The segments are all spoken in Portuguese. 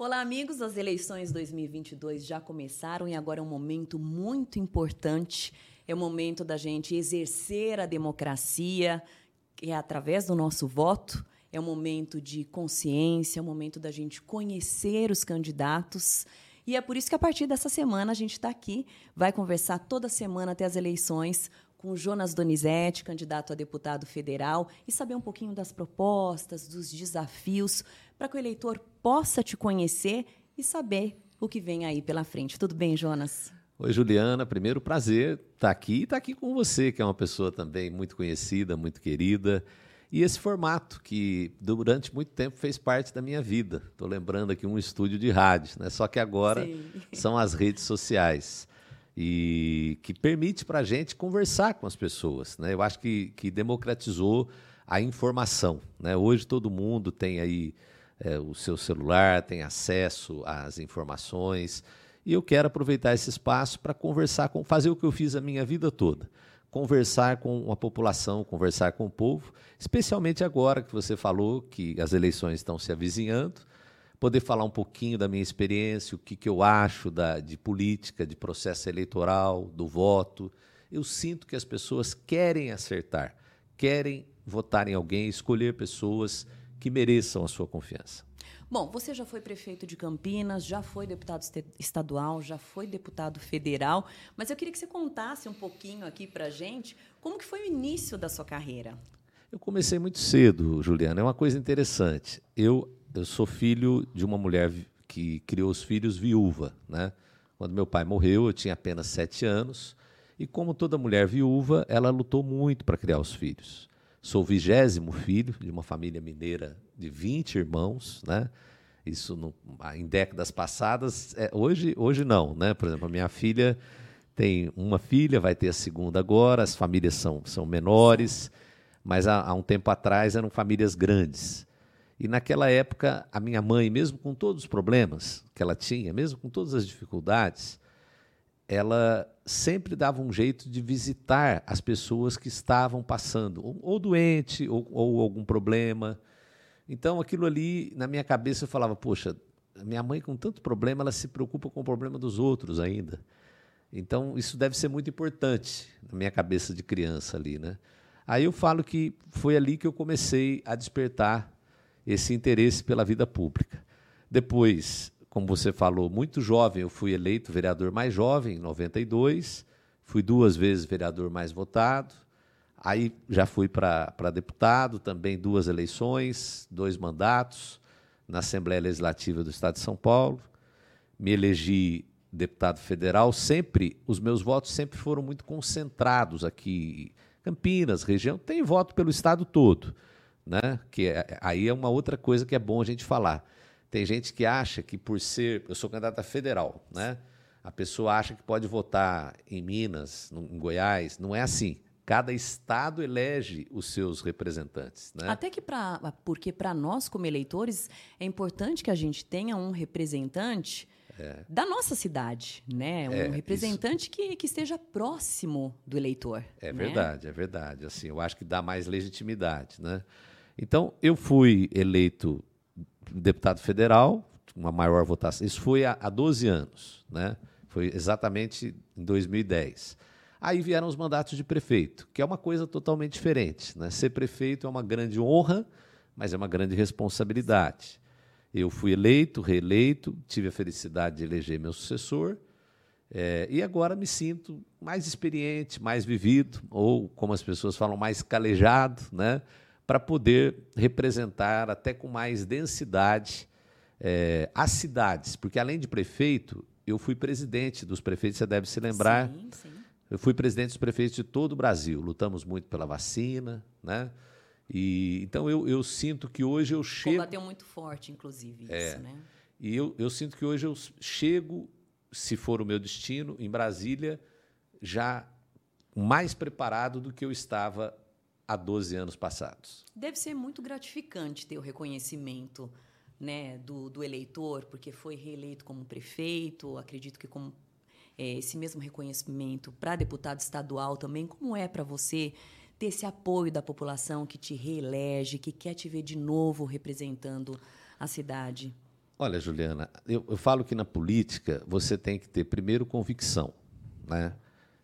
Olá, amigos. As eleições 2022 já começaram e agora é um momento muito importante. É o momento da gente exercer a democracia, que é através do nosso voto. É um momento de consciência, é um momento da gente conhecer os candidatos. E é por isso que, a partir dessa semana, a gente está aqui, vai conversar toda semana até as eleições com Jonas Donizete, candidato a deputado federal, e saber um pouquinho das propostas, dos desafios, para que o eleitor possa te conhecer e saber o que vem aí pela frente. Tudo bem, Jonas? Oi, Juliana. Primeiro, prazer estar tá aqui e estar tá aqui com você, que é uma pessoa também muito conhecida, muito querida. E esse formato que durante muito tempo fez parte da minha vida. Estou lembrando aqui um estúdio de rádio, né? só que agora Sim. são as redes sociais e que permite para a gente conversar com as pessoas. Né? Eu acho que, que democratizou a informação. Né? Hoje todo mundo tem aí é, o seu celular, tem acesso às informações. E eu quero aproveitar esse espaço para conversar com, fazer o que eu fiz a minha vida toda. Conversar com a população, conversar com o povo, especialmente agora que você falou que as eleições estão se avizinhando poder falar um pouquinho da minha experiência, o que, que eu acho da, de política, de processo eleitoral, do voto. Eu sinto que as pessoas querem acertar, querem votar em alguém, escolher pessoas que mereçam a sua confiança. Bom, você já foi prefeito de Campinas, já foi deputado estadual, já foi deputado federal, mas eu queria que você contasse um pouquinho aqui para a gente como que foi o início da sua carreira. Eu comecei muito cedo, Juliana. É uma coisa interessante. Eu eu sou filho de uma mulher que criou os filhos viúva, né? Quando meu pai morreu, eu tinha apenas sete anos e como toda mulher viúva, ela lutou muito para criar os filhos. Sou vigésimo filho de uma família mineira de 20 irmãos, né? Isso no, em décadas passadas, é, hoje, hoje não, né? Por exemplo, a minha filha tem uma filha, vai ter a segunda agora, as famílias são, são menores, mas há, há um tempo atrás eram famílias grandes. E naquela época, a minha mãe, mesmo com todos os problemas que ela tinha, mesmo com todas as dificuldades, ela sempre dava um jeito de visitar as pessoas que estavam passando, ou, doente, ou, ou, algum problema. Então, aquilo ali, na minha cabeça, eu falava: poxa, minha mãe, com tanto problema, ela se preocupa com o problema dos outros ainda. Então, isso deve ser muito importante na minha cabeça de criança ali, né? Aí eu falo que foi ali que eu comecei a despertar esse interesse pela vida pública. Depois, como você falou, muito jovem, eu fui eleito vereador mais jovem, em 92, fui duas vezes vereador mais votado, aí já fui para deputado, também duas eleições, dois mandatos na Assembleia Legislativa do Estado de São Paulo, me elegi deputado federal, sempre, os meus votos sempre foram muito concentrados aqui, Campinas, região, tem voto pelo Estado todo, né? Que é, aí é uma outra coisa que é bom a gente falar. Tem gente que acha que por ser, eu sou candidato a federal, né? A pessoa acha que pode votar em Minas, em Goiás, não é assim. Cada estado elege os seus representantes, né? Até que para, porque para nós como eleitores é importante que a gente tenha um representante é. da nossa cidade, né? Um é, representante que, que esteja próximo do eleitor. É né? verdade, é verdade. Assim, eu acho que dá mais legitimidade, né? Então, eu fui eleito deputado federal, uma maior votação. Isso foi há, há 12 anos, né? Foi exatamente em 2010. Aí vieram os mandatos de prefeito, que é uma coisa totalmente diferente. Né? Ser prefeito é uma grande honra, mas é uma grande responsabilidade. Eu fui eleito, reeleito, tive a felicidade de eleger meu sucessor, é, e agora me sinto mais experiente, mais vivido, ou, como as pessoas falam, mais calejado, né? Para poder representar até com mais densidade é, as cidades. Porque, além de prefeito, eu fui presidente dos prefeitos, você deve se lembrar. Sim, sim. Eu fui presidente dos prefeitos de todo o Brasil. Lutamos muito pela vacina, né? E, então eu, eu sinto que hoje eu chego. Combateu muito forte, inclusive, é, isso, né? E eu, eu sinto que hoje eu chego, se for o meu destino, em Brasília, já mais preparado do que eu estava há 12 anos passados. Deve ser muito gratificante ter o reconhecimento né, do, do eleitor, porque foi reeleito como prefeito, acredito que como é, esse mesmo reconhecimento para deputado estadual também, como é para você ter esse apoio da população que te reelege, que quer te ver de novo representando a cidade? Olha, Juliana, eu, eu, falo que na política você tem que ter, primeiro, convicção. Né?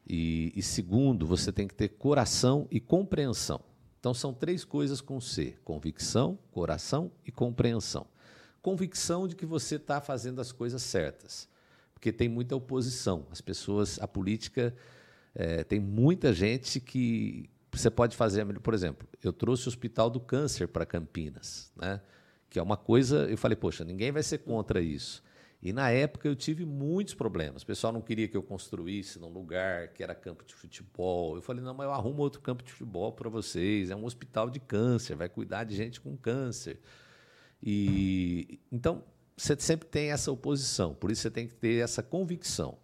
E, e, segundo, você tem que ter coração e compreensão. Então, são três coisas com C: convicção, coração e compreensão. Convicção de que você está fazendo as coisas certas, porque tem muita oposição. As pessoas, a política, é, tem muita gente que você pode fazer. Por exemplo, eu trouxe o Hospital do Câncer para Campinas. Né? que é uma coisa, eu falei, poxa, ninguém vai ser contra isso. E na época eu tive muitos problemas. O pessoal não queria que eu construísse num lugar que era campo de futebol. Eu falei, não, mas eu arrumo outro campo de futebol para vocês. É um hospital de câncer, vai cuidar de gente com câncer. E então você sempre tem essa oposição, por isso você tem que ter essa convicção.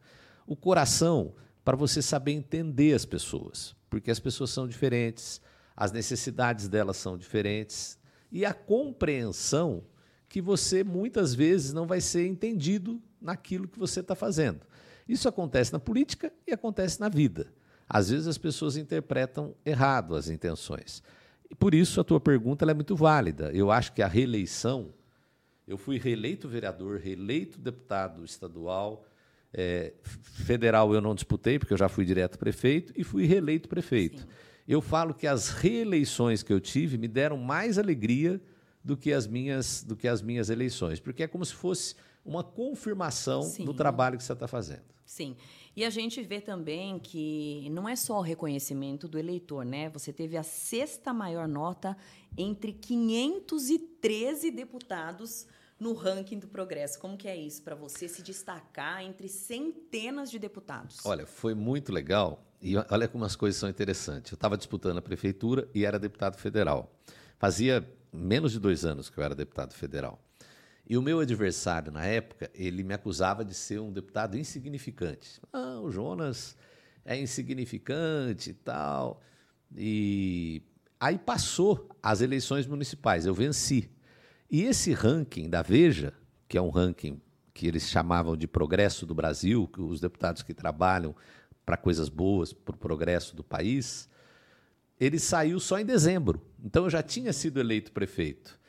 O coração para você saber entender as pessoas, porque as pessoas são diferentes, as necessidades delas são diferentes, e a compreensão que você muitas vezes não vai ser entendido naquilo que você está fazendo. Isso acontece na política e acontece na vida. Às vezes as pessoas interpretam errado as intenções. E por isso a tua pergunta é muito válida. Eu acho que a reeleição, eu fui reeleito vereador, reeleito deputado estadual, é, federal eu não disputei, porque eu já fui direto prefeito, e fui reeleito prefeito. Sim eu falo que as reeleições que eu tive me deram mais alegria do que as minhas, do que as minhas eleições, porque é como se fosse uma confirmação Sim. do trabalho que você está fazendo. Sim. E a gente vê também que não é só o reconhecimento do eleitor, né? Você teve a sexta maior nota entre 513 deputados no ranking do Progresso. Como que é isso para você se destacar entre centenas de deputados? Olha, foi muito legal e olha como as coisas são interessantes. Eu estava disputando a prefeitura e era deputado federal. Fazia menos de dois anos que eu era deputado federal. E o meu adversário, na época, ele me acusava de ser um deputado insignificante. Ah, o Jonas é insignificante e tal. E aí passou as eleições municipais, eu venci. E esse ranking da Veja, que é um ranking que eles chamavam de progresso do Brasil, que os deputados que trabalham para coisas boas, para o progresso do país, ele saiu só em dezembro. Então eu já tinha sido eleito prefeito.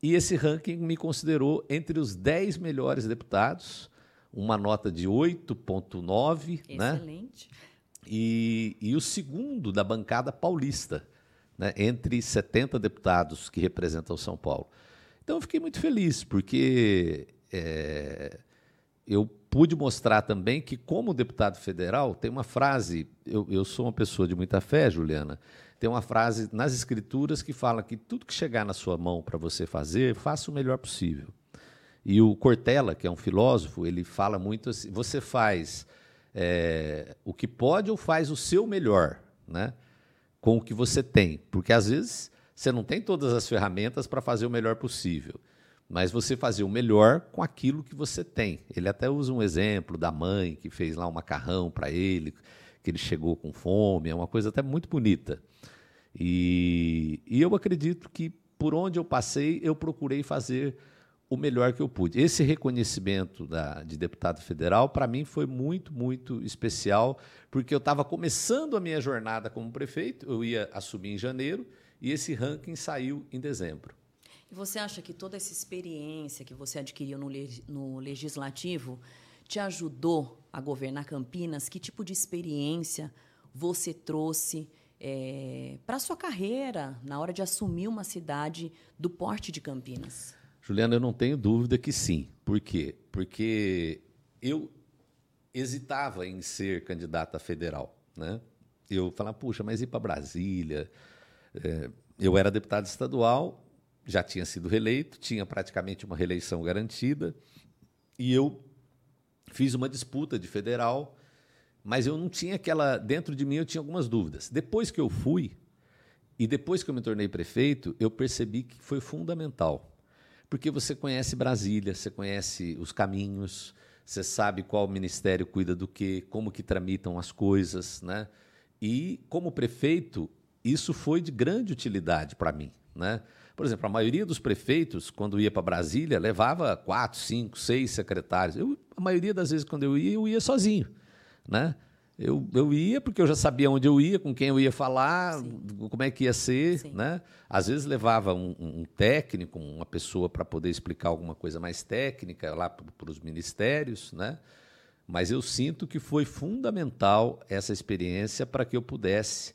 E esse ranking me considerou entre os 10 melhores deputados, uma nota de 8,9. Né? Excelente. Né? E, e o segundo da bancada paulista, né? entre 70 deputados que representam São Paulo. Então eu fiquei muito feliz, porque é, eu pude mostrar também que, como deputado federal, tem uma frase. Eu, eu sou uma pessoa de muita fé, Juliana. Tem uma frase nas escrituras que fala que tudo que chegar na sua mão para você fazer, faça o melhor possível. E o Cortella, que é um filósofo, ele fala muito assim: você faz é, o que pode ou faz o seu melhor, né? Com o que você tem, porque às vezes você não tem todas as ferramentas para fazer o melhor possível mas você fazer o melhor com aquilo que você tem. Ele até usa um exemplo da mãe que fez lá um macarrão para ele, que ele chegou com fome, é uma coisa até muito bonita. E, e eu acredito que por onde eu passei, eu procurei fazer o melhor que eu pude. Esse reconhecimento da, de deputado federal, para mim, foi muito, muito especial, porque eu estava começando a minha jornada como prefeito, eu ia assumir em janeiro, e esse ranking saiu em dezembro. E você acha que toda essa experiência que você adquiriu no, no legislativo te ajudou a governar Campinas? Que tipo de experiência você trouxe é, para a sua carreira na hora de assumir uma cidade do porte de Campinas? Juliana, eu não tenho dúvida que sim. Por quê? Porque eu hesitava em ser candidata federal. Né? Eu falava, puxa, mas ir para Brasília? É, eu era deputado estadual já tinha sido reeleito, tinha praticamente uma reeleição garantida, e eu fiz uma disputa de federal, mas eu não tinha aquela. Dentro de mim eu tinha algumas dúvidas. Depois que eu fui, e depois que eu me tornei prefeito, eu percebi que foi fundamental. Porque você conhece Brasília, você conhece os caminhos, você sabe qual ministério cuida do quê, como que tramitam as coisas, né? E como prefeito, isso foi de grande utilidade para mim, né? Por exemplo, a maioria dos prefeitos, quando ia para Brasília, levava quatro, cinco, seis secretários. Eu, a maioria das vezes, quando eu ia, eu ia sozinho. Né? Eu, eu ia porque eu já sabia onde eu ia, com quem eu ia falar, Sim. como é que ia ser. Né? Às vezes levava um, um técnico, uma pessoa para poder explicar alguma coisa mais técnica lá para os ministérios. Né? Mas eu sinto que foi fundamental essa experiência para que eu pudesse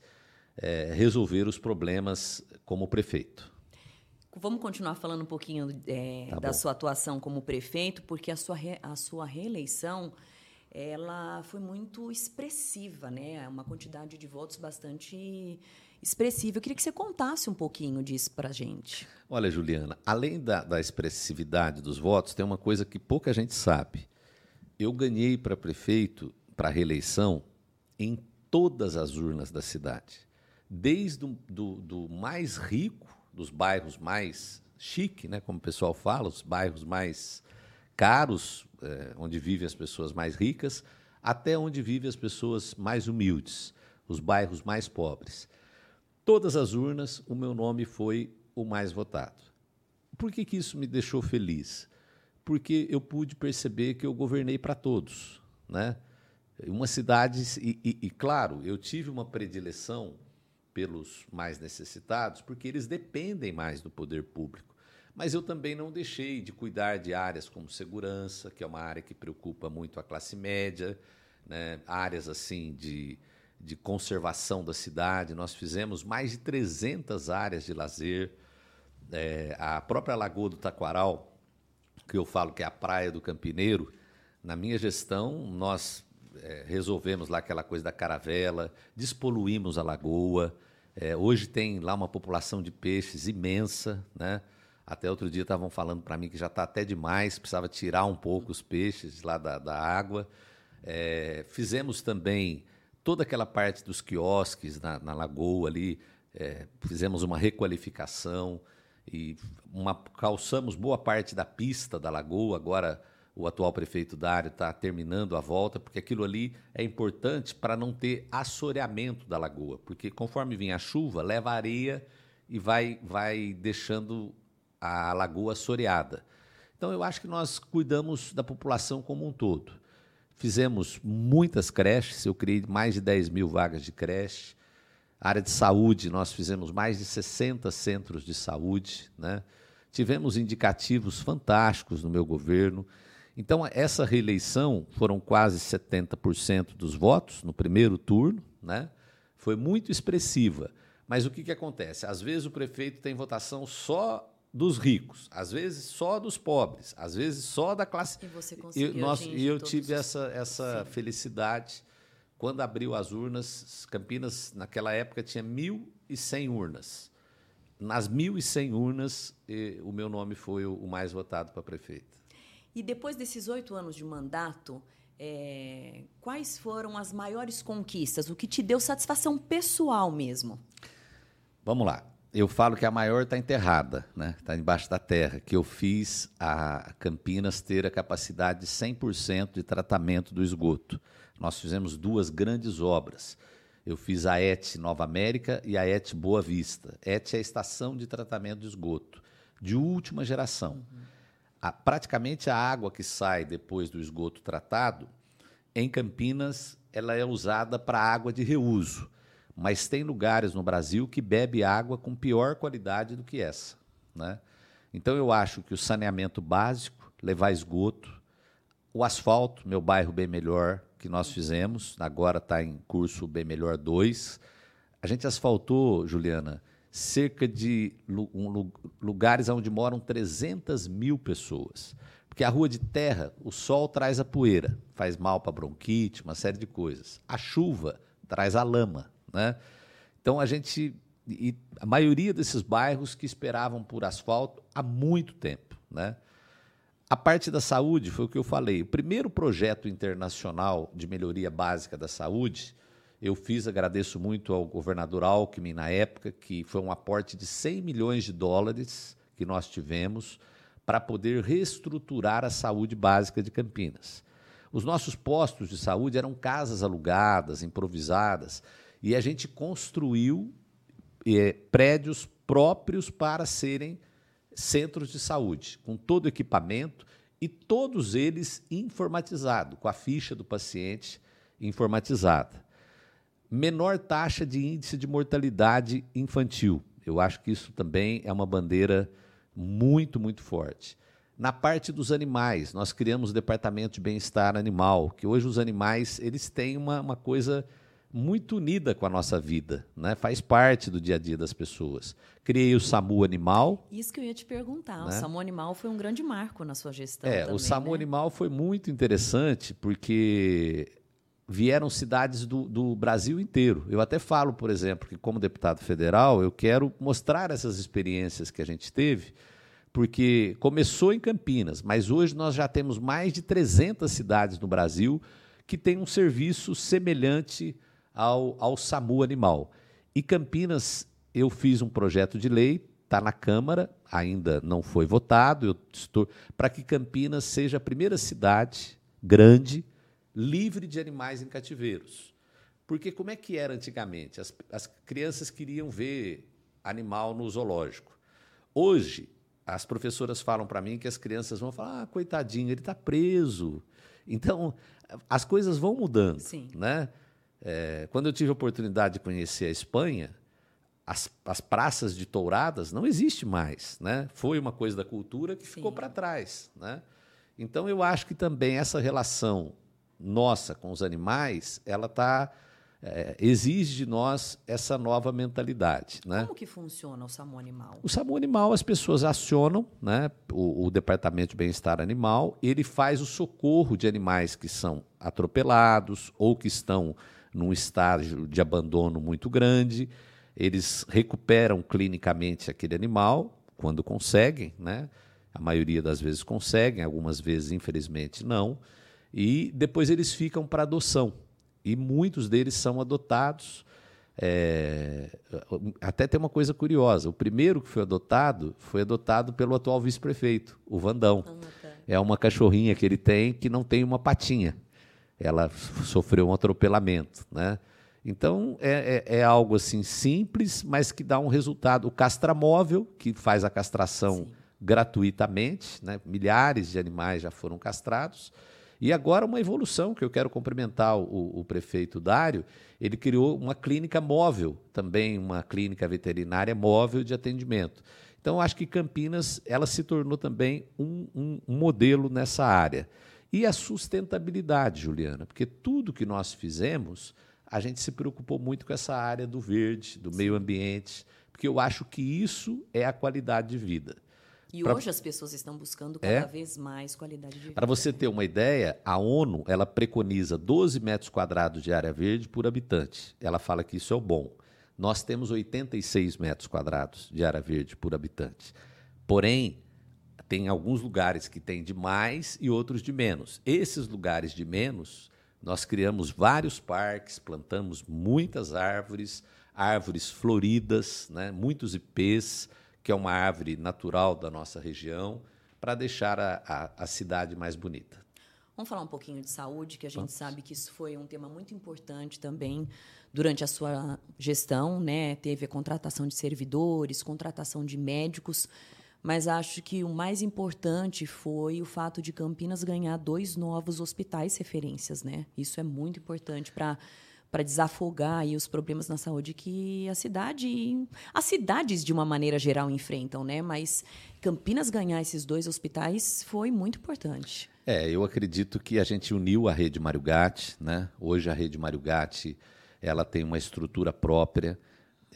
é, resolver os problemas como prefeito. Vamos continuar falando um pouquinho é, tá da bom. sua atuação como prefeito, porque a sua, re, a sua reeleição ela foi muito expressiva, né? Uma quantidade de votos bastante expressiva. Eu queria que você contasse um pouquinho disso para a gente. Olha, Juliana, além da, da expressividade dos votos, tem uma coisa que pouca gente sabe. Eu ganhei para prefeito, para reeleição, em todas as urnas da cidade. Desde do, do, do mais rico, dos bairros mais chique, né, como o pessoal fala, os bairros mais caros, é, onde vivem as pessoas mais ricas, até onde vivem as pessoas mais humildes, os bairros mais pobres. Todas as urnas, o meu nome foi o mais votado. Por que, que isso me deixou feliz? Porque eu pude perceber que eu governei para todos. Né? Uma cidade, e, e, e claro, eu tive uma predileção pelos mais necessitados, porque eles dependem mais do poder público. Mas eu também não deixei de cuidar de áreas como segurança, que é uma área que preocupa muito a classe média, né? áreas assim de, de conservação da cidade. Nós fizemos mais de 300 áreas de lazer. É, a própria Lagoa do Taquaral, que eu falo que é a praia do Campineiro, na minha gestão, nós é, resolvemos lá aquela coisa da caravela, despoluímos a lagoa. É, hoje tem lá uma população de peixes imensa, né? Até outro dia estavam falando para mim que já está até demais, precisava tirar um pouco os peixes lá da, da água. É, fizemos também toda aquela parte dos quiosques na, na lagoa ali, é, fizemos uma requalificação e uma, calçamos boa parte da pista da lagoa. Agora o atual prefeito Dário está terminando a volta, porque aquilo ali é importante para não ter assoreamento da lagoa, porque conforme vinha a chuva, leva areia e vai, vai deixando a lagoa soreada. Então, eu acho que nós cuidamos da população como um todo. Fizemos muitas creches, eu criei mais de 10 mil vagas de creche. Área de saúde, nós fizemos mais de 60 centros de saúde. Né? Tivemos indicativos fantásticos no meu governo. Então, essa reeleição foram quase 70% dos votos no primeiro turno, né? foi muito expressiva. Mas o que, que acontece? Às vezes o prefeito tem votação só dos ricos, às vezes só dos pobres, às vezes só da classe. E você conseguiu. E, nós, e eu tive essa, essa felicidade quando abriu as urnas. Campinas, naquela época, tinha 1.100 urnas. Nas 1.100 urnas, o meu nome foi o mais votado para prefeito. E depois desses oito anos de mandato, é, quais foram as maiores conquistas? O que te deu satisfação pessoal mesmo? Vamos lá eu falo que a maior está enterrada, né? Está embaixo da terra, que eu fiz a Campinas ter a capacidade de 100% de tratamento do esgoto. Nós fizemos duas grandes obras. Eu fiz a ET Nova América e a ET Boa Vista. ET é a estação de tratamento de esgoto, de última geração. Uhum. A, praticamente a água que sai depois do esgoto tratado, em Campinas, ela é usada para água de reuso mas tem lugares no Brasil que bebe água com pior qualidade do que essa. Né? Então eu acho que o saneamento básico, levar esgoto, o asfalto, meu bairro bem melhor, que nós fizemos, agora está em curso bem melhor 2. A gente asfaltou, Juliana, cerca de lugares onde moram 300 mil pessoas. Porque a rua de terra, o sol traz a poeira, faz mal para bronquite, uma série de coisas. A chuva traz a lama, né? Então a gente a maioria desses bairros que esperavam por asfalto há muito tempo, né? A parte da saúde foi o que eu falei. O primeiro projeto internacional de melhoria básica da saúde, eu fiz, agradeço muito ao governador Alckmin na época, que foi um aporte de 100 milhões de dólares que nós tivemos para poder reestruturar a saúde básica de Campinas. Os nossos postos de saúde eram casas alugadas, improvisadas, e a gente construiu é, prédios próprios para serem centros de saúde, com todo o equipamento e todos eles informatizados, com a ficha do paciente informatizada. Menor taxa de índice de mortalidade infantil. Eu acho que isso também é uma bandeira muito, muito forte. Na parte dos animais, nós criamos o departamento de bem-estar animal, que hoje os animais eles têm uma, uma coisa muito unida com a nossa vida, né? faz parte do dia a dia das pessoas. Criei o SAMU Animal. Isso que eu ia te perguntar. Né? O SAMU Animal foi um grande marco na sua gestão. É, também, o SAMU né? Animal foi muito interessante porque vieram cidades do, do, Brasil inteiro. Eu até falo, por exemplo, que como deputado federal, eu quero mostrar essas experiências que a gente teve, porque começou em Campinas, mas hoje nós já temos mais de 300 cidades no Brasil que têm um serviço semelhante ao, ao SAMU animal. E Campinas, eu fiz um projeto de lei, está na Câmara, ainda não foi votado, eu estou para que Campinas seja a primeira cidade grande livre de animais em cativeiros. Porque como é que era antigamente? As, as crianças queriam ver animal no zoológico. Hoje, as professoras falam para mim que as crianças vão falar: ah, coitadinho, ele está preso. Então, as coisas vão mudando. Sim. Né? É, quando eu tive a oportunidade de conhecer a Espanha, as, as praças de touradas não existe mais, né? Foi uma coisa da cultura que Sim. ficou para trás, né? Então eu acho que também essa relação nossa com os animais, ela tá é, exige de nós essa nova mentalidade. Né? Como que funciona o SAMU Animal? O SAMU Animal, as pessoas acionam né, o, o Departamento de Bem-Estar Animal, ele faz o socorro de animais que são atropelados ou que estão num estágio de abandono muito grande. Eles recuperam clinicamente aquele animal quando conseguem, né? A maioria das vezes conseguem, algumas vezes, infelizmente, não. E depois eles ficam para adoção. E muitos deles são adotados. É... Até tem uma coisa curiosa: o primeiro que foi adotado foi adotado pelo atual vice-prefeito, o Vandão. Ah, tá. É uma cachorrinha que ele tem que não tem uma patinha ela sofreu um atropelamento, né? Então é, é, é, algo assim simples, mas que dá um resultado. O castramóvel, que faz a castração Sim. gratuitamente, né? milhares de animais já foram castrados. E agora uma evolução que eu quero cumprimentar o, o prefeito Dário, ele criou uma clínica móvel, também uma clínica veterinária móvel de atendimento. Então acho que Campinas ela se tornou também um, um, um modelo nessa área. E a sustentabilidade, Juliana, porque tudo que nós fizemos, a gente se preocupou muito com essa área do verde, do Sim. meio ambiente, porque eu acho que isso é a qualidade de vida. E pra... hoje as pessoas estão buscando cada é? vez mais qualidade de vida. Para você ter uma ideia, a ONU ela preconiza 12 metros quadrados de área verde por habitante. Ela fala que isso é o bom. Nós temos 86 metros quadrados de área verde por habitante. Porém, tem alguns lugares que tem de mais e outros de menos. Esses lugares de menos, nós criamos vários parques, plantamos muitas árvores, árvores floridas, né, muitos ipês, que é uma árvore natural da nossa região, para deixar a, a, a, cidade mais bonita. Vamos falar um pouquinho de saúde, que a gente Vamos. sabe que isso foi um tema muito importante também durante a sua gestão, né? Teve a contratação de servidores, contratação de médicos mas acho que o mais importante foi o fato de Campinas ganhar dois novos hospitais referências, né? Isso é muito importante para para desafogar aí os problemas na saúde que a cidade, as cidades de uma maneira geral enfrentam, né? Mas Campinas ganhar esses dois hospitais foi muito importante. É, eu acredito que a gente uniu a rede Mário Gatti, né? Hoje a rede Mário Gatti, ela tem uma estrutura própria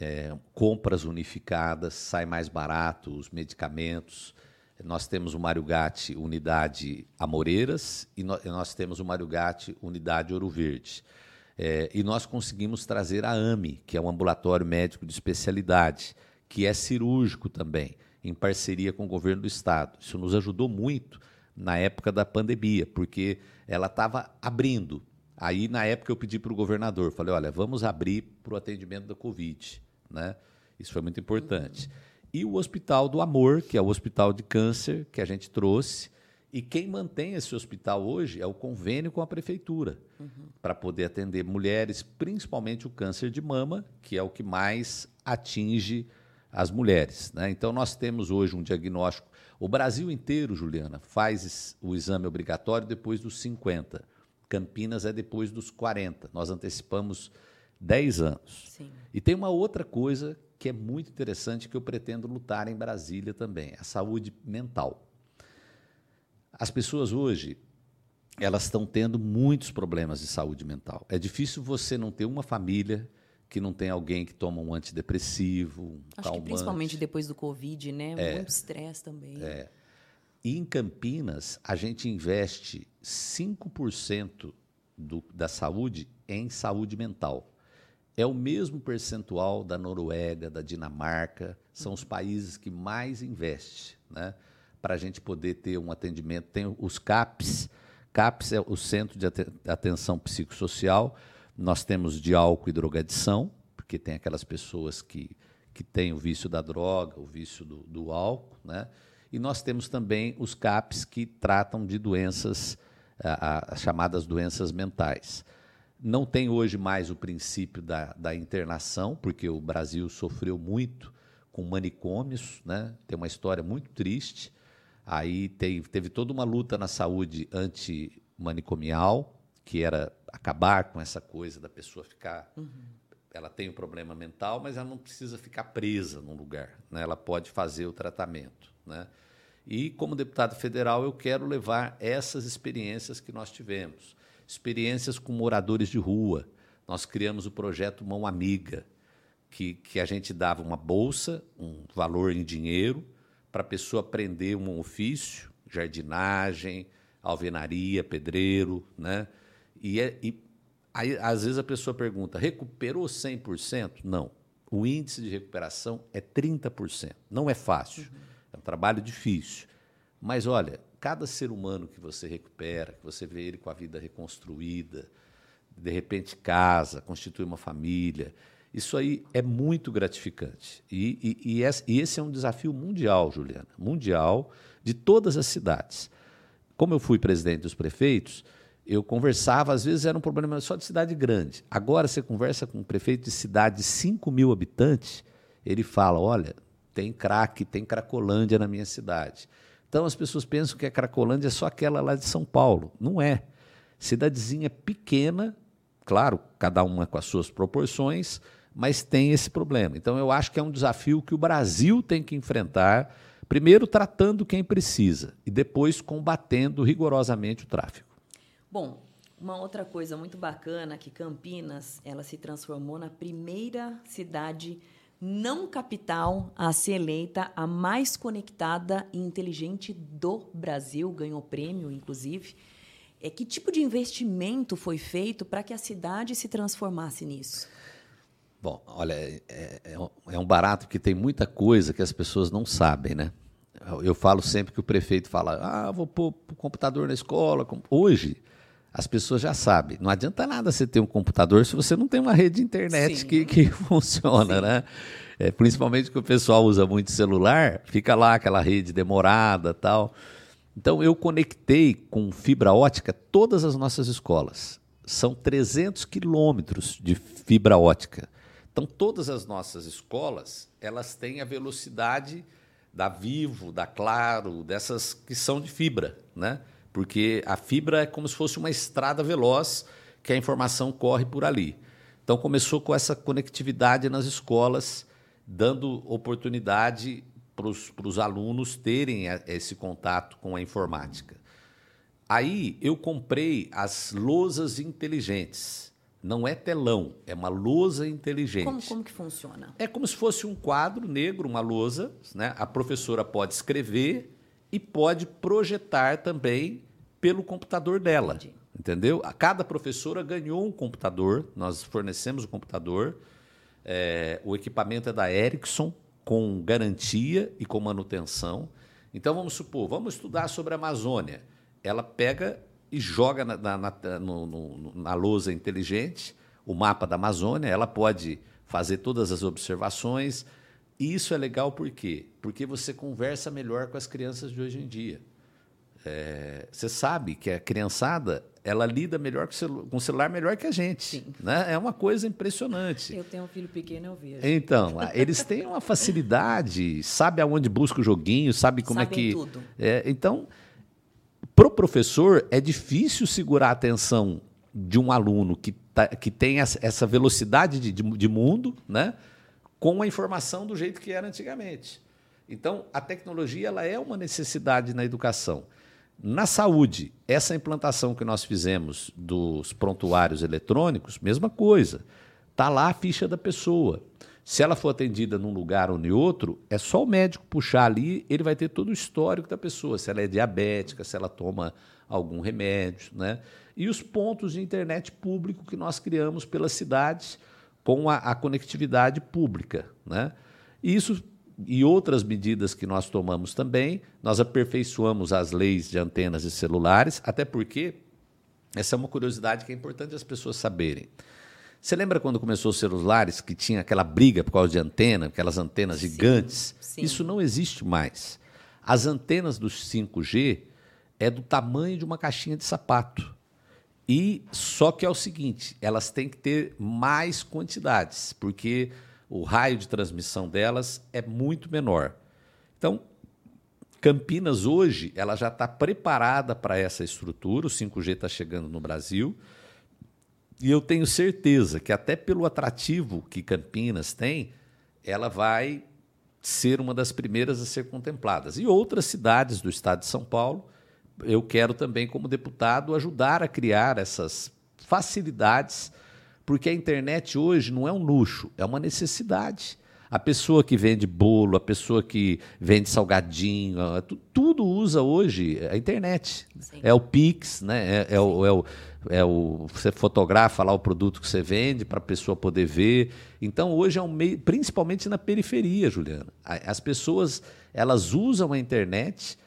é, compras unificadas, sai mais barato os medicamentos. Nós temos o Mário Gatti unidade Amoreiras e nós temos o Mário Gatti unidade Ouro Verde. É, e nós conseguimos trazer a AME, que é um ambulatório médico de especialidade, que é cirúrgico também, em parceria com o governo do estado. Isso nos ajudou muito na época da pandemia, porque ela estava abrindo. Aí, na época, eu pedi para o governador, falei, olha, vamos abrir para o atendimento da Covid. Né? Isso foi muito importante. E o Hospital do Amor, que é o hospital de câncer que a gente trouxe. E quem mantém esse hospital hoje é o convênio com a prefeitura, uhum. para poder atender mulheres, principalmente o câncer de mama, que é o que mais atinge as mulheres. Né? Então, nós temos hoje um diagnóstico. O Brasil inteiro, Juliana, faz o exame obrigatório depois dos 50. Campinas é depois dos 40. Nós antecipamos 10 anos. Sim. E tem uma outra coisa que é muito interessante que eu pretendo lutar em Brasília também, a saúde mental. As pessoas hoje, elas estão tendo muitos problemas de saúde mental. É difícil você não ter uma família que não tem alguém que toma um antidepressivo, um Acho calmante. que principalmente depois do Covid, né? É. Muito estresse também. É. E em Campinas, a gente investe 5% do, da saúde em saúde mental. É o mesmo percentual da Noruega, da Dinamarca, são os países que mais investem, né? Para a gente poder ter um atendimento. Tem os CAPs, CAPs é o Centro de Aten- Atenção Psicossocial. Nós temos de álcool e drogadição, porque tem aquelas pessoas que, que têm o vício da droga, o vício do, do álcool, né? E nós temos também os CAPs que tratam de doenças, as chamadas doenças mentais. Não tem hoje mais o princípio da, da internação, porque o Brasil sofreu muito com manicômios, né? tem uma história muito triste. Aí teve, teve toda uma luta na saúde antimanicomial, que era acabar com essa coisa da pessoa ficar. Ela tem o problema mental, mas ela não precisa ficar presa num lugar. Né? Ela pode fazer o tratamento. Né? E, como deputado federal, eu quero levar essas experiências que nós tivemos. Experiências com moradores de rua. Nós criamos o projeto Mão Amiga, que, que a gente dava uma bolsa, um valor em dinheiro, para a pessoa aprender um ofício, jardinagem, alvenaria, pedreiro, né? E, é- e aí, às vezes a pessoa pergunta, recuperou 100%? Não. O índice de recuperação é 30%. Não é fácil, é um trabalho difícil. Mas olha, cada ser humano que você recupera, que você vê ele com a vida reconstruída, de repente casa, constitui uma família. Isso aí é muito gratificante. E, e- e esse- é um desafio mundial, Juliana, mundial, de todas as cidades. Como eu fui presidente dos prefeitos, eu conversava, às vezes era um problema só de cidade grande. Agora você conversa com um prefeito de cidade de 5 mil habitantes, ele fala: olha, tem crack, tem cracolândia na minha cidade. Então as pessoas pensam que a cracolândia é só aquela lá de São Paulo. Não é. Cidadezinha pequena, claro, cada uma com as suas proporções, mas tem esse problema. Então eu acho que é um desafio que o Brasil tem que enfrentar, primeiro tratando quem precisa e depois combatendo rigorosamente o tráfico. Bom, uma outra coisa muito bacana que Campinas, ela se transformou na primeira cidade não capital a ser eleita a mais conectada e inteligente do Brasil, ganhou prêmio, inclusive. É, que tipo de investimento foi feito para que a cidade se transformasse nisso? Bom, olha, é, é um- é um barato que tem muita coisa que as pessoas não sabem, né? Eu- falo sempre que o prefeito fala, ah, vou pôr o computador na escola. Hoje, as pessoas já sabem. Não adianta nada você ter um computador se você não tem uma rede de internet Sim. que, que funciona, né? É, principalmente que o pessoal usa muito celular, fica lá aquela rede demorada tal. Então, eu conectei com fibra ótica todas as nossas escolas. São 300 quilômetros de fibra ótica. Então, todas as nossas escolas, elas têm a velocidade da Vivo, da Claro, dessas que são de fibra, né? Porque a fibra é como se fosse uma estrada veloz que a informação corre por ali. Então, começou com essa conectividade nas escolas, dando oportunidade para os alunos terem a- esse contato com a informática. Aí eu comprei as lousas inteligentes. Não é telão, é uma lousa inteligente. Como, como que funciona? É como se fosse um quadro negro, uma lousa. Né? A professora pode escrever e pode projetar também pelo computador dela. Entendi. Entendeu? A Cada professora ganhou um computador, nós fornecemos o computador. É, o equipamento é da Ericsson, com garantia e com manutenção. Então, vamos supor, vamos estudar sobre a Amazônia. Ela pega e joga na, na, na, no- no- na lousa inteligente o mapa da Amazônia, ela pode fazer todas as observações. E isso é legal por quê? Porque você conversa melhor com as crianças de hoje em dia. É, você sabe que a criançada ela lida melhor com o, celu com o celular melhor que a gente. Sim. Né? É uma coisa impressionante. Eu tenho um filho pequeno, eu vejo. Então, eles têm uma facilidade, sabe aonde busca o joguinho, sabe como é Sabem que. tudo. É, então, professor, é difícil segurar a atenção de um aluno que, tá, que tem essa velocidade de, de, de mundo, né? Com a informação do jeito que era antigamente. Então, a tecnologia ela é uma necessidade na educação. Na saúde, essa implantação que nós fizemos dos prontuários eletrônicos, mesma coisa. Está lá a ficha da pessoa. Se ela for atendida num lugar ou em outro, é só o médico puxar ali, ele vai ter todo o histórico da pessoa, se ela é diabética, se ela toma algum remédio, né? E os pontos de internet público que nós criamos pelas cidades com a, a conectividade pública. Né? E isso e outras medidas que nós tomamos também, nós aperfeiçoamos as leis de antenas e celulares, até porque essa é uma curiosidade que é importante as pessoas saberem. Você lembra quando começou os celulares que tinha aquela briga por causa de antena, aquelas antenas sim, gigantes? Sim. Isso não existe mais. As antenas dos 5G é do tamanho de uma caixinha de sapato. E só que é o seguinte, elas têm que ter mais quantidades, porque o raio de transmissão delas é muito menor. Então, Campinas hoje ela já está preparada para essa estrutura, o 5G está chegando no Brasil, e eu tenho certeza que até pelo atrativo que Campinas tem, ela vai ser uma das primeiras a ser contempladas. E outras cidades do estado de São Paulo eu quero também, como deputado, ajudar a criar essas facilidades, porque a internet hoje não é um luxo, é uma necessidade. A pessoa que vende bolo, a pessoa que vende salgadinho, tudo usa hoje a internet. Sim. É o Pix, né? é, é o, é, o, é o. Você fotografa lá o produto que você vende para a pessoa poder ver. Então, hoje é um meio, principalmente na periferia, Juliana. As pessoas elas usam a internet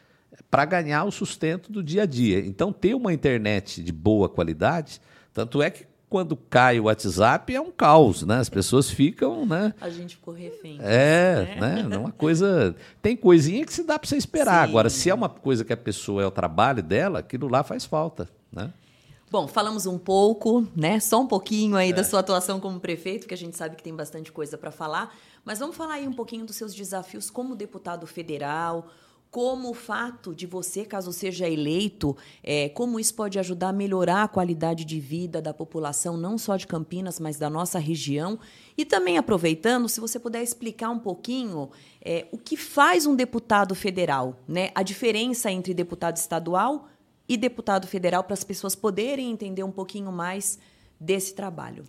para ganhar o sustento do dia a dia. Então, ter uma internet de boa qualidade, tanto é que quando cai o WhatsApp é um caos, né? As pessoas ficam, né? A gente ficou refém. É, né? né? É uma coisa. Tem coisinha que se dá para você esperar. Sim. Agora, se é uma coisa que a pessoa é o trabalho dela, aquilo lá faz falta, né? Bom, falamos um pouco, né? Só um pouquinho aí é. da sua atuação como prefeito, que a gente sabe que tem bastante coisa para falar. Mas vamos falar aí um pouquinho dos seus desafios como deputado federal, como o fato de você, caso seja eleito, é, como isso pode ajudar a melhorar a qualidade de vida da população, não só de Campinas, mas da nossa região. E também aproveitando, se você puder explicar um pouquinho é, o que faz um deputado federal, né? a diferença entre deputado estadual e deputado federal, para as pessoas poderem entender um pouquinho mais desse trabalho.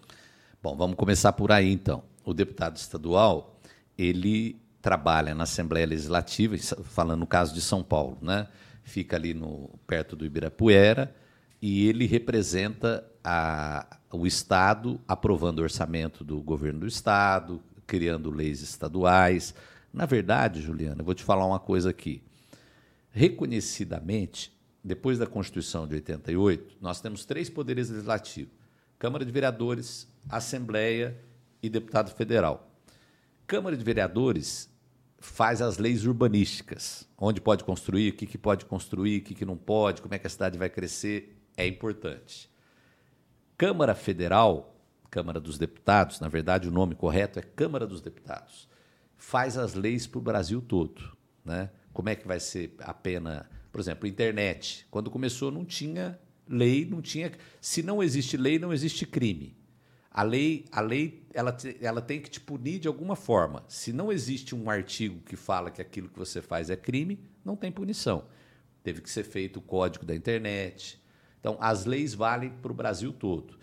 Bom, vamos começar por aí então. O deputado estadual, ele trabalha na Assembleia Legislativa, falando no caso de São Paulo, né? fica ali no, perto do Ibirapuera, e ele representa a, o Estado aprovando o orçamento do governo do Estado, criando leis estaduais. Na verdade, Juliana, eu vou te falar uma coisa aqui. Reconhecidamente, depois da Constituição de 88, nós temos três poderes legislativos: Câmara de Vereadores, Assembleia e Deputado Federal. Câmara de Vereadores faz as leis urbanísticas, onde pode construir, o que, que pode construir, o que, que não pode, como é que a cidade vai crescer, é importante. Câmara Federal, Câmara dos Deputados, na verdade o nome correto é Câmara dos Deputados, faz as leis para o Brasil todo. Né? Como é que vai ser a pena, por exemplo, internet. Quando começou não tinha lei, não tinha. Se não existe lei, não existe crime. A lei, a lei ela, ela tem que te punir de alguma forma. Se não existe um artigo que fala que aquilo que você faz é crime, não tem punição. Teve que ser feito o código da internet. Então, as leis valem para o Brasil todo.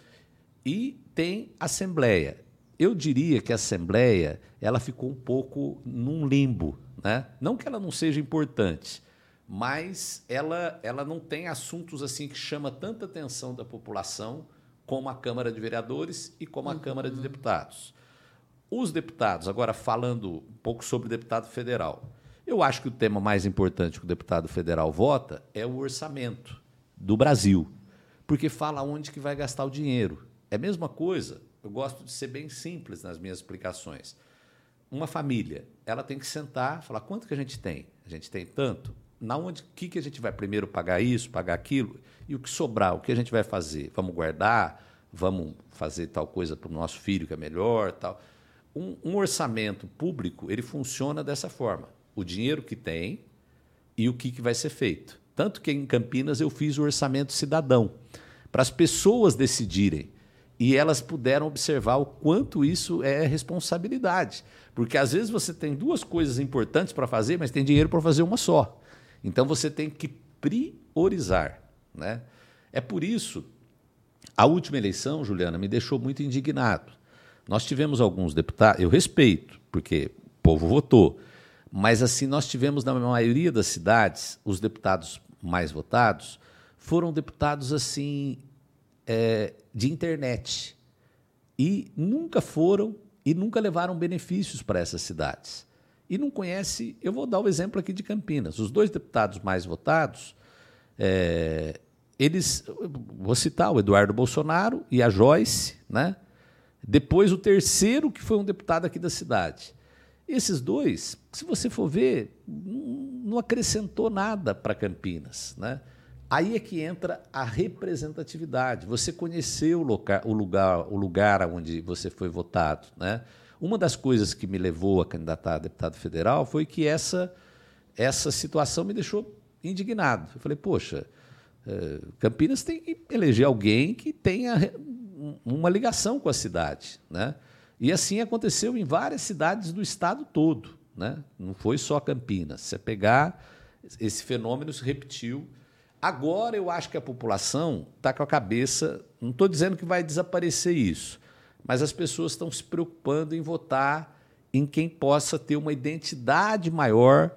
E tem Assembleia. Eu diria que a Assembleia ela ficou um pouco num limbo. Né? Não que ela não seja importante, mas ela, ela não tem assuntos assim que chama tanta atenção da população como a Câmara de Vereadores e como a uhum. Câmara de Deputados. Os deputados, agora falando um pouco sobre o deputado federal, eu acho que o tema mais importante que o deputado federal vota é o orçamento do Brasil, porque fala onde que vai gastar o dinheiro. É a mesma coisa, eu gosto de ser bem simples nas minhas explicações. Uma família, ela tem que sentar, falar quanto que a gente tem? A gente tem tanto? Na onde que que a gente vai primeiro pagar isso, pagar aquilo? E o que sobrar, o que a gente vai fazer? Vamos guardar? Vamos fazer tal coisa para o nosso filho que é melhor, tal. Um, um, orçamento público ele funciona dessa forma: o dinheiro que tem e o que, que vai ser feito. Tanto que em Campinas eu fiz o orçamento cidadão, para as pessoas decidirem. E elas puderam observar o quanto isso é responsabilidade. Porque às vezes você tem duas coisas importantes para fazer, mas tem dinheiro para fazer uma só. Então você tem que priorizar. Né? É por isso, a última eleição, Juliana, me deixou muito indignado. Nós tivemos alguns deputados, eu respeito, porque o povo votou, mas assim nós tivemos na maioria das cidades os deputados mais votados foram deputados assim é, de internet e nunca foram e nunca levaram benefícios para essas cidades. E não conhece, eu vou dar o exemplo aqui de Campinas. Os dois deputados mais votados, é, eles, vou citar o Eduardo Bolsonaro e a Joyce, né? Depois o terceiro, que foi um deputado aqui da cidade. Esses dois, se você for ver, não acrescentou nada para Campinas. Né? Aí é que entra a representatividade. Você conheceu o, o, lugar, o lugar onde você foi votado. Né? Uma das coisas que me levou a candidatar a deputado federal foi que essa, essa situação me deixou indignado. Eu falei, poxa, eh, Campinas tem que eleger alguém que tenha uma ligação com a cidade. Né? E assim aconteceu em várias cidades do estado todo. Né? Não foi só Campinas. Se você pegar, esse fenômeno se repetiu. Agora eu acho que a população está com a cabeça. Não estou dizendo que vai desaparecer isso, mas as pessoas estão se preocupando em votar em quem possa ter uma identidade maior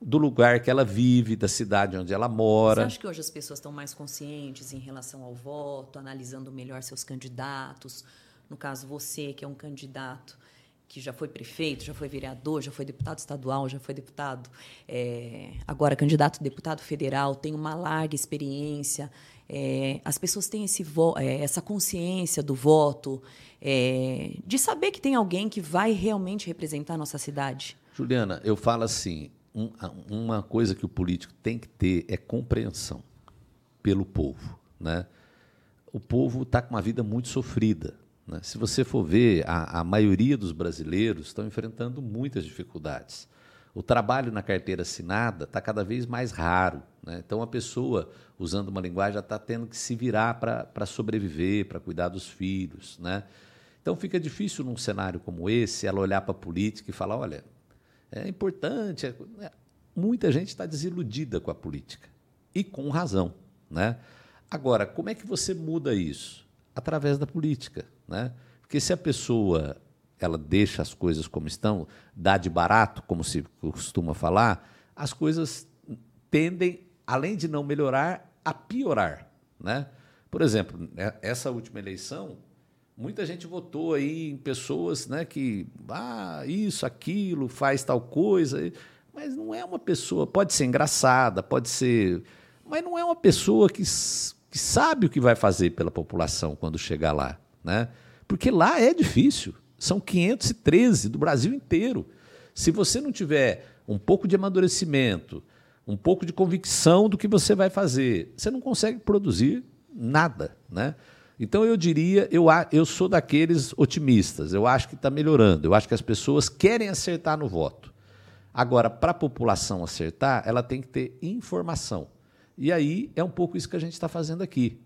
do lugar que ela vive, da cidade onde ela mora. Você acha que hoje as pessoas estão mais conscientes em relação ao voto, analisando melhor seus candidatos? No caso, você, que é um candidato que já foi prefeito, já foi vereador, já foi deputado estadual, já foi deputado, é, agora candidato a deputado federal, tem uma larga experiência. É, as pessoas têm esse é, essa consciência do voto, é, de saber que tem alguém que vai realmente representar a nossa cidade. Juliana, eu falo assim: um, uma coisa que o político tem que ter é compreensão pelo povo. Né? O povo está com uma vida muito sofrida. Né? Se você for ver, a, a maioria dos brasileiros estão enfrentando muitas dificuldades. O trabalho na carteira assinada está cada vez mais raro. Né? Então, a pessoa, usando uma linguagem, já está tendo que se virar para sobreviver, para cuidar dos filhos. Né? Então, fica difícil, num cenário como esse, ela olhar para a política e falar: olha, é importante. É... Né? Muita gente está desiludida com a política. E com razão. Né? Agora, como é que você muda isso? Através da política. Né? Porque se a pessoa ela deixa as coisas como estão, dá de barato, como se costuma falar, as coisas tendem, além de não melhorar, a piorar. Né? Por exemplo, né, essa última eleição, muita gente votou aí em pessoas né, que, ah, isso, aquilo, faz tal coisa, mas não é uma pessoa, pode ser engraçada, pode ser, mas não é uma pessoa que, que sabe o que vai fazer pela população quando chegar lá. Né? Porque lá é difícil. São 513 do Brasil inteiro. Se você não tiver um pouco de amadurecimento, um pouco de convicção do que você vai fazer, você não consegue produzir nada. Né? Então eu diria, eu, eu sou daqueles otimistas, eu acho que está melhorando, eu acho que as pessoas querem acertar no voto. Agora, para a população acertar, ela tem que ter informação. E aí é um pouco isso que a gente está fazendo aqui.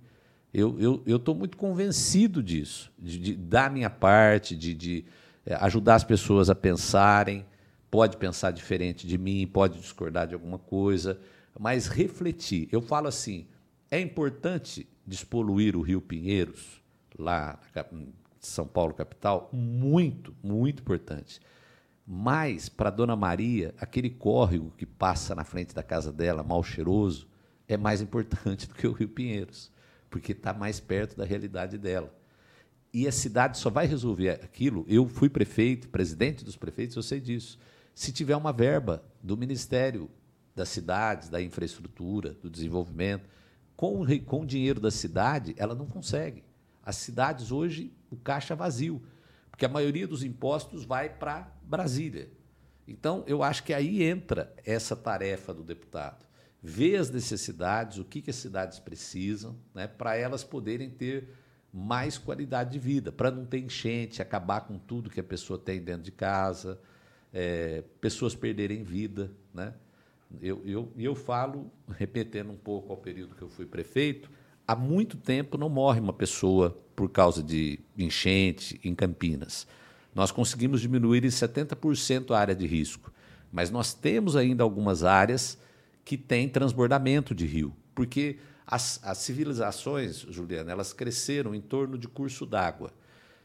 Eu estou muito convencido disso, de, de, dar minha parte, de, de é, ajudar as pessoas a pensarem. Pode pensar diferente de mim, pode discordar de alguma coisa, mas refletir. Eu falo assim: é importante despoluir o Rio Pinheiros, lá São Paulo, capital? Muito, muito importante. Mas, para Dona Maria, aquele córrego que passa na frente da casa dela, mal cheiroso, é mais importante do que o Rio Pinheiros porque está mais perto da realidade dela. E a cidade só vai resolver aquilo. Eu fui prefeito, presidente dos prefeitos, eu sei disso. Se tiver uma verba do Ministério das Cidades, da Infraestrutura, do Desenvolvimento, com, com o dinheiro da cidade, ela não consegue. As cidades hoje, o caixa é vazio, porque a maioria dos impostos vai para Brasília. Então, eu acho que aí entra essa tarefa do deputado ver as necessidades, o que, que as cidades precisam, né, para elas poderem ter mais qualidade de vida, para não ter enchente, acabar com tudo que a pessoa tem dentro de casa, é, pessoas perderem vida. Né? Eu, eu, eu falo, repetindo um pouco ao período que eu fui prefeito, há muito tempo não morre uma pessoa por causa de enchente em Campinas. Nós conseguimos diminuir em 70% a área de risco, mas nós temos ainda algumas áreas que têm transbordamento de rio, porque as, as civilizações, Juliana, elas cresceram em torno de curso d'água.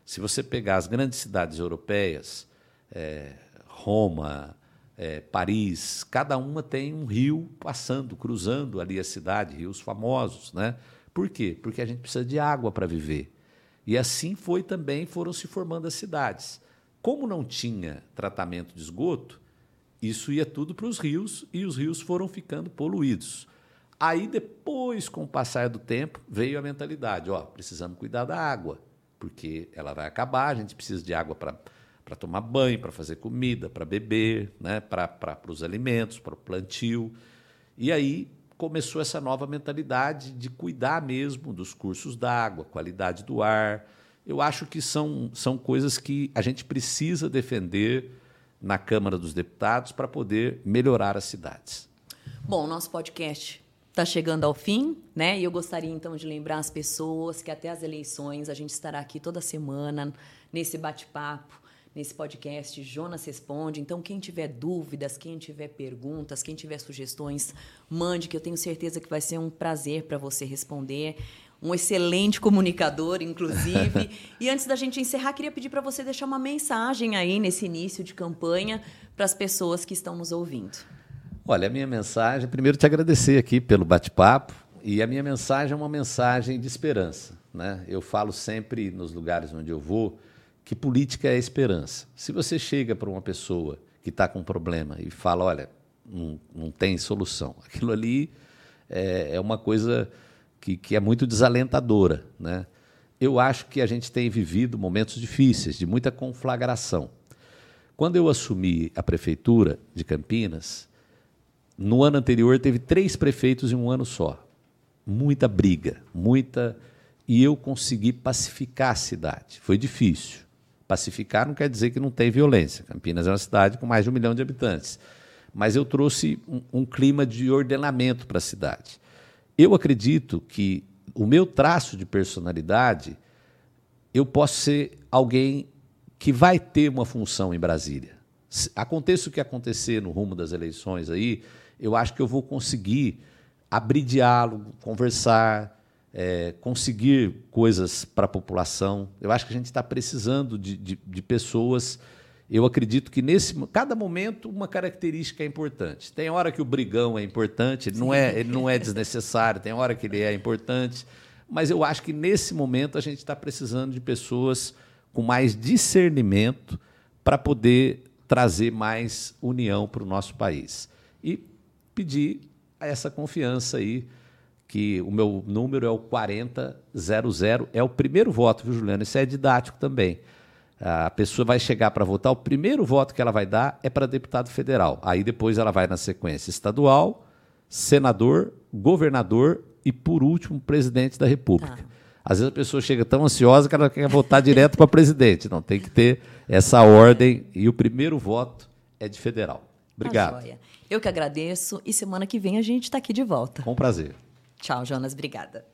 Se você pegar as grandes cidades europeias, é, Roma, é, Paris, cada uma tem um rio passando, cruzando ali a cidade, rios famosos, né? Por quê? Porque a gente precisa de água para viver. E assim foi também, foram se formando as cidades. Como não tinha tratamento de esgoto, isso ia tudo para os rios e os rios foram ficando poluídos. Aí depois, com o passar do tempo, veio a mentalidade, ó, precisamos cuidar da água, porque ela vai acabar, a gente precisa de água para para tomar banho, para fazer comida, para beber, né? para, os alimentos, para o plantio. E aí começou essa nova mentalidade de cuidar mesmo dos cursos d'água, qualidade do ar. Eu acho que são, são coisas que a gente precisa defender na Câmara dos Deputados para poder melhorar as cidades. Bom, nosso podcast está chegando ao fim, né? E eu gostaria então de lembrar as pessoas que até as eleições a gente estará aqui toda semana nesse bate-papo nesse podcast Jonas Responde. Então, quem tiver dúvidas, quem tiver perguntas, quem tiver sugestões, mande, que eu tenho certeza que vai ser um prazer para você responder. Um excelente comunicador, inclusive. e antes da gente encerrar, queria pedir para você deixar uma mensagem aí nesse início de campanha para as pessoas que estão nos ouvindo. Olha, a minha mensagem, primeiro te agradecer aqui pelo bate-papo, e a minha mensagem é uma mensagem de esperança. Né? Eu falo sempre nos lugares onde eu vou que política é esperança. Se você chega para uma pessoa que está com um problema e fala, olha, não, não tem solução, aquilo ali é, é uma coisa que, que é muito desalentadora. Né? Eu acho que a gente tem vivido momentos difíceis, de muita conflagração. Quando eu assumi a prefeitura de Campinas, no ano anterior teve três prefeitos em um ano só. Muita briga, muita. E eu consegui pacificar a cidade. Foi difícil. Pacificar não quer dizer que não tem violência. Campinas é uma cidade com mais de um milhão de habitantes. Mas eu trouxe um, um clima de ordenamento para a cidade. Eu acredito que o meu traço de personalidade, eu posso ser alguém que vai ter uma função em Brasília. Aconteça o que acontecer no rumo das eleições aí, eu acho que eu vou conseguir abrir diálogo, conversar, é, conseguir coisas para a população. Eu acho que a gente está precisando de, de, de, pessoas. Eu acredito que nesse cada momento uma característica é importante. Tem hora que o brigão é importante, ele não é, ele não é desnecessário. Tem hora que ele é importante, mas eu acho que nesse momento a gente está precisando de pessoas com mais discernimento para poder trazer mais união para o nosso país e pedir essa confiança aí que o meu número é o 4000, é o primeiro voto, viu, Juliano? Isso é didático também. A pessoa vai chegar para votar, o primeiro voto que ela vai dar é para deputado federal. Aí depois ela vai na sequência estadual, senador, governador e, por último, presidente da República. Ah. Às vezes a pessoa chega tão ansiosa que ela quer votar direto para presidente. Não, tem que ter essa ordem e o primeiro voto é de federal. Obrigado. Eu que agradeço e semana que vem a gente está aqui de volta. Com prazer. Tchau, Jonas. Obrigada.